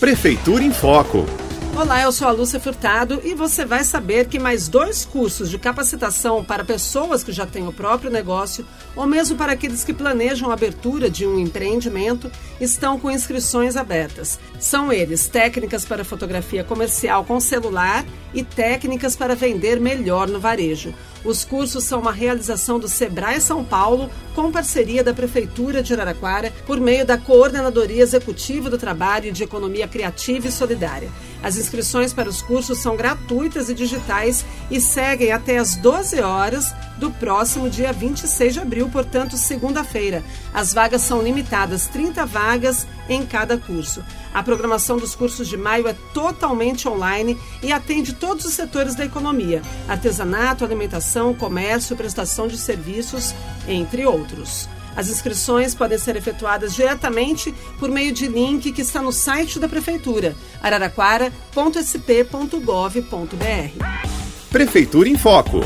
Prefeitura em Foco. Olá, eu sou a Lúcia Furtado e você vai saber que mais dois cursos de capacitação para pessoas que já têm o próprio negócio ou mesmo para aqueles que planejam a abertura de um empreendimento estão com inscrições abertas. São eles técnicas para fotografia comercial com celular e técnicas para vender melhor no varejo. Os cursos são uma realização do Sebrae São Paulo com parceria da Prefeitura de Araraquara por meio da Coordenadoria Executiva do Trabalho e de Economia Criativa e Solidária. As inscrições para os cursos são gratuitas e digitais e seguem até às 12 horas do próximo dia 26 de abril, portanto, segunda-feira. As vagas são limitadas, 30 vagas em cada curso. A programação dos cursos de maio é totalmente online e atende todos os setores da economia: artesanato, alimentação, comércio, prestação de serviços, entre outros. As inscrições podem ser efetuadas diretamente por meio de link que está no site da Prefeitura, araraquara.sp.gov.br. Prefeitura em Foco